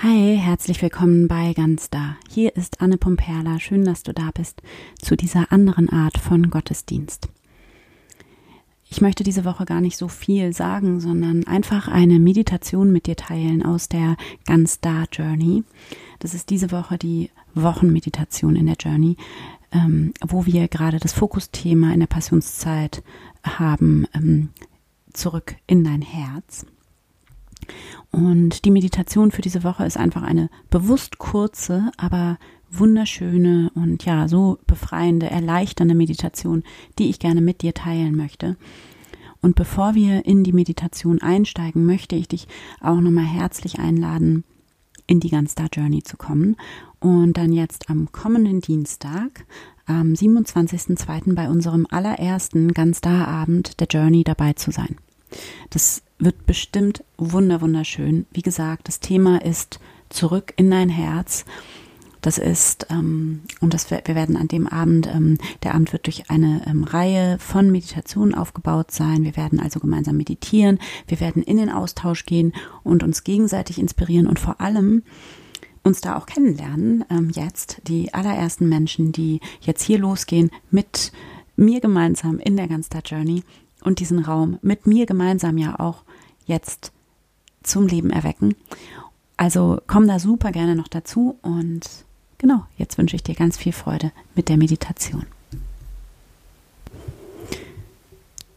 Hi, herzlich willkommen bei Ganz Da. Hier ist Anne Pomperla. Schön, dass du da bist zu dieser anderen Art von Gottesdienst. Ich möchte diese Woche gar nicht so viel sagen, sondern einfach eine Meditation mit dir teilen aus der Ganz Da Journey. Das ist diese Woche die Wochenmeditation in der Journey, ähm, wo wir gerade das Fokusthema in der Passionszeit haben, ähm, zurück in dein Herz. Und die Meditation für diese Woche ist einfach eine bewusst kurze, aber wunderschöne und ja, so befreiende, erleichternde Meditation, die ich gerne mit dir teilen möchte. Und bevor wir in die Meditation einsteigen, möchte ich dich auch nochmal herzlich einladen, in die Gunstar Journey zu kommen und dann jetzt am kommenden Dienstag, am 27.02. bei unserem allerersten Gunstar Abend der Journey dabei zu sein. Das wird bestimmt wunder wunderschön. Wie gesagt, das Thema ist zurück in dein Herz. Das ist, ähm, und das, wir werden an dem Abend, ähm, der Abend wird durch eine ähm, Reihe von Meditationen aufgebaut sein. Wir werden also gemeinsam meditieren. Wir werden in den Austausch gehen und uns gegenseitig inspirieren und vor allem uns da auch kennenlernen. Ähm, jetzt die allerersten Menschen, die jetzt hier losgehen mit mir gemeinsam in der Ganztag Journey und diesen Raum mit mir gemeinsam ja auch jetzt zum Leben erwecken. Also komm da super gerne noch dazu und genau, jetzt wünsche ich dir ganz viel Freude mit der Meditation.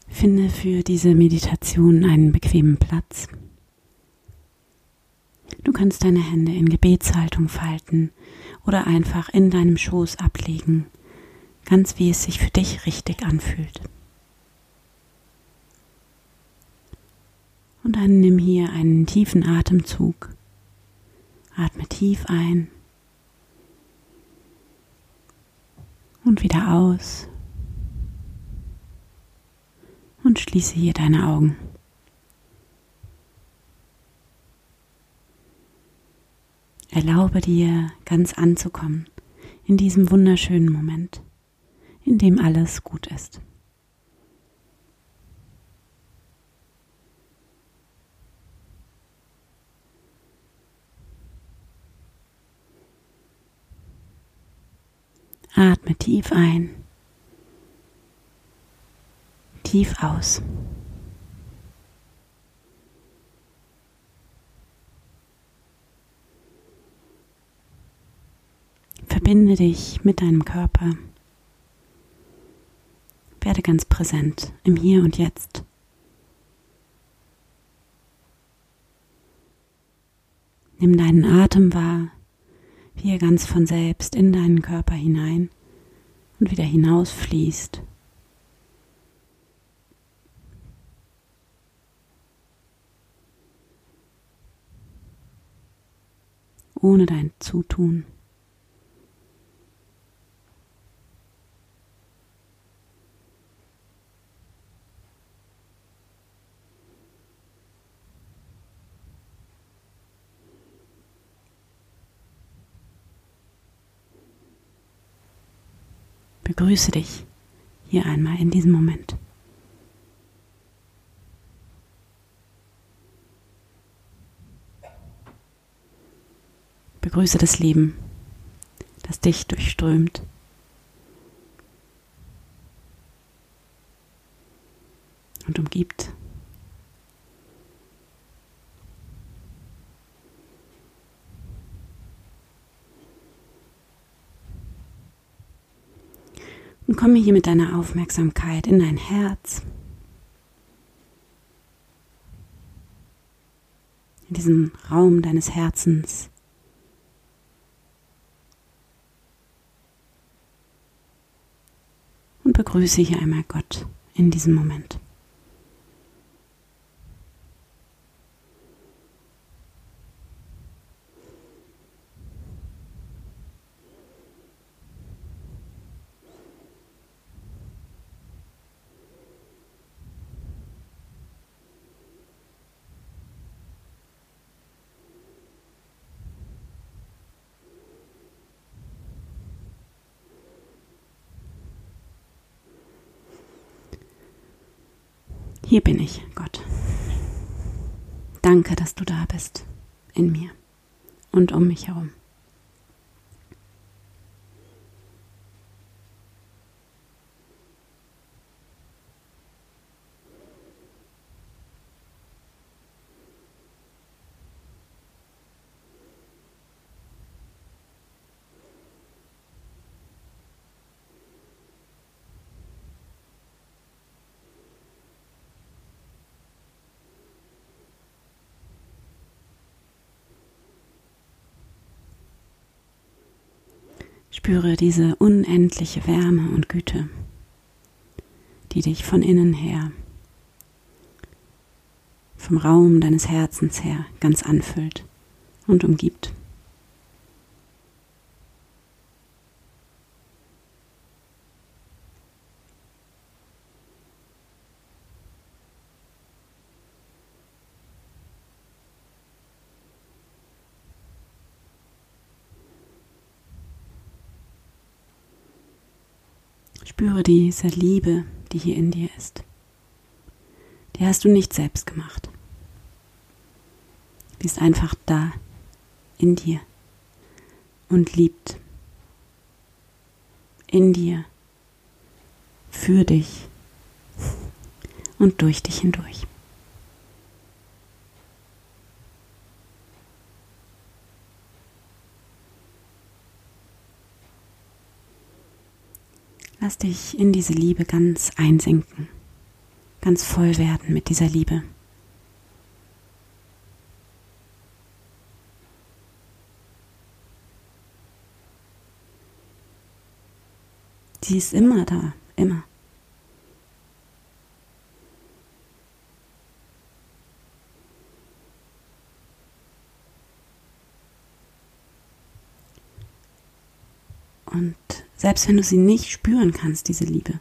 Finde für diese Meditation einen bequemen Platz. Du kannst deine Hände in Gebetshaltung falten oder einfach in deinem Schoß ablegen, ganz wie es sich für dich richtig anfühlt. Und dann nimm hier einen tiefen Atemzug. Atme tief ein und wieder aus. Und schließe hier deine Augen. Erlaube dir ganz anzukommen in diesem wunderschönen Moment, in dem alles gut ist. Atme tief ein, tief aus. Verbinde dich mit deinem Körper. Werde ganz präsent im Hier und Jetzt. Nimm deinen Atem wahr wie er ganz von selbst in deinen Körper hinein und wieder hinausfließt. Ohne dein Zutun. Begrüße dich hier einmal in diesem Moment. Begrüße das Leben, das dich durchströmt. und umgibt. Und komme hier mit deiner Aufmerksamkeit in dein Herz. In diesen Raum deines Herzens. Und begrüße hier einmal Gott in diesem Moment. Hier bin ich, Gott. Danke, dass du da bist in mir und um mich herum. Spüre diese unendliche Wärme und Güte, die dich von innen her, vom Raum deines Herzens her ganz anfüllt und umgibt. Spüre diese Liebe, die hier in dir ist. Die hast du nicht selbst gemacht. Die ist einfach da, in dir und liebt. In dir, für dich und durch dich hindurch. Lass dich in diese Liebe ganz einsinken, ganz voll werden mit dieser Liebe. Sie ist immer da, immer. Und selbst wenn du sie nicht spüren kannst, diese Liebe,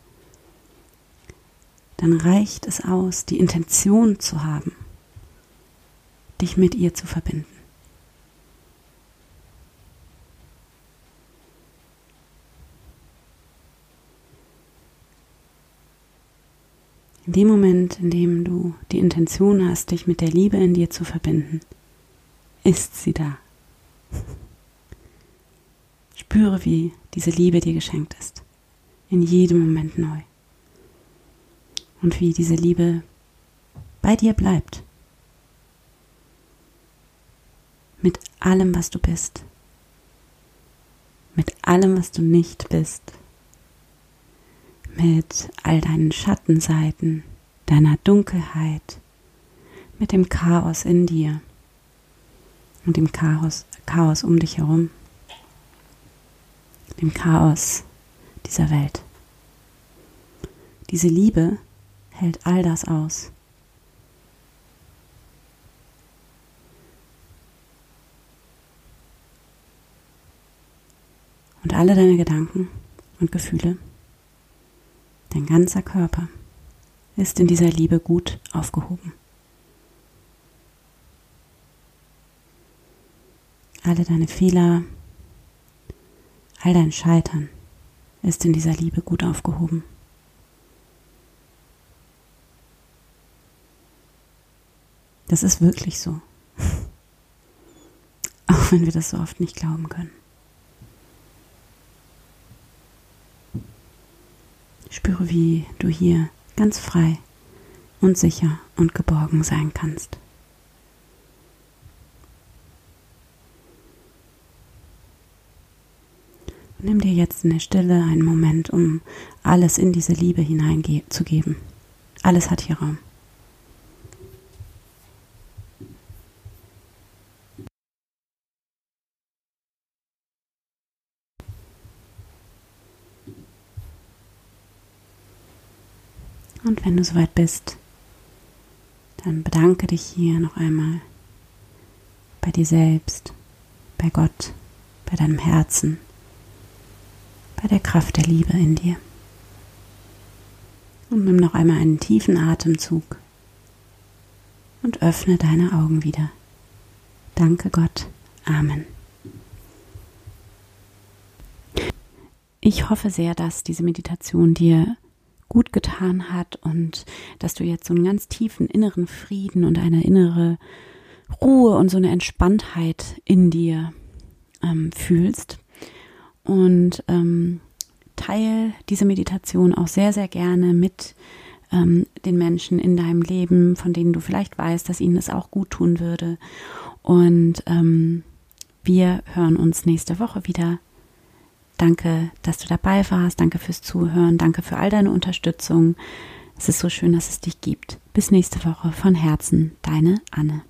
dann reicht es aus, die Intention zu haben, dich mit ihr zu verbinden. In dem Moment, in dem du die Intention hast, dich mit der Liebe in dir zu verbinden, ist sie da. Spüre, wie diese Liebe dir geschenkt ist. In jedem Moment neu. Und wie diese Liebe bei dir bleibt. Mit allem, was du bist. Mit allem, was du nicht bist. Mit all deinen Schattenseiten, deiner Dunkelheit, mit dem Chaos in dir und dem Chaos, Chaos um dich herum dem Chaos dieser Welt. Diese Liebe hält all das aus. Und alle deine Gedanken und Gefühle, dein ganzer Körper ist in dieser Liebe gut aufgehoben. Alle deine Fehler, All dein Scheitern ist in dieser Liebe gut aufgehoben. Das ist wirklich so. Auch wenn wir das so oft nicht glauben können. Spüre, wie du hier ganz frei und sicher und geborgen sein kannst. Nimm dir jetzt in der Stille einen Moment, um alles in diese Liebe hineinzugeben. Alles hat hier Raum. Und wenn du soweit bist, dann bedanke dich hier noch einmal bei dir selbst, bei Gott, bei deinem Herzen bei der Kraft der Liebe in dir. Und nimm noch einmal einen tiefen Atemzug und öffne deine Augen wieder. Danke Gott. Amen. Ich hoffe sehr, dass diese Meditation dir gut getan hat und dass du jetzt so einen ganz tiefen inneren Frieden und eine innere Ruhe und so eine Entspanntheit in dir ähm, fühlst. Und ähm, teil diese Meditation auch sehr, sehr gerne mit ähm, den Menschen in deinem Leben, von denen du vielleicht weißt, dass ihnen es auch gut tun würde. Und ähm, wir hören uns nächste Woche wieder. Danke, dass du dabei warst. Danke fürs Zuhören. Danke für all deine Unterstützung. Es ist so schön, dass es dich gibt. Bis nächste Woche. Von Herzen, deine Anne.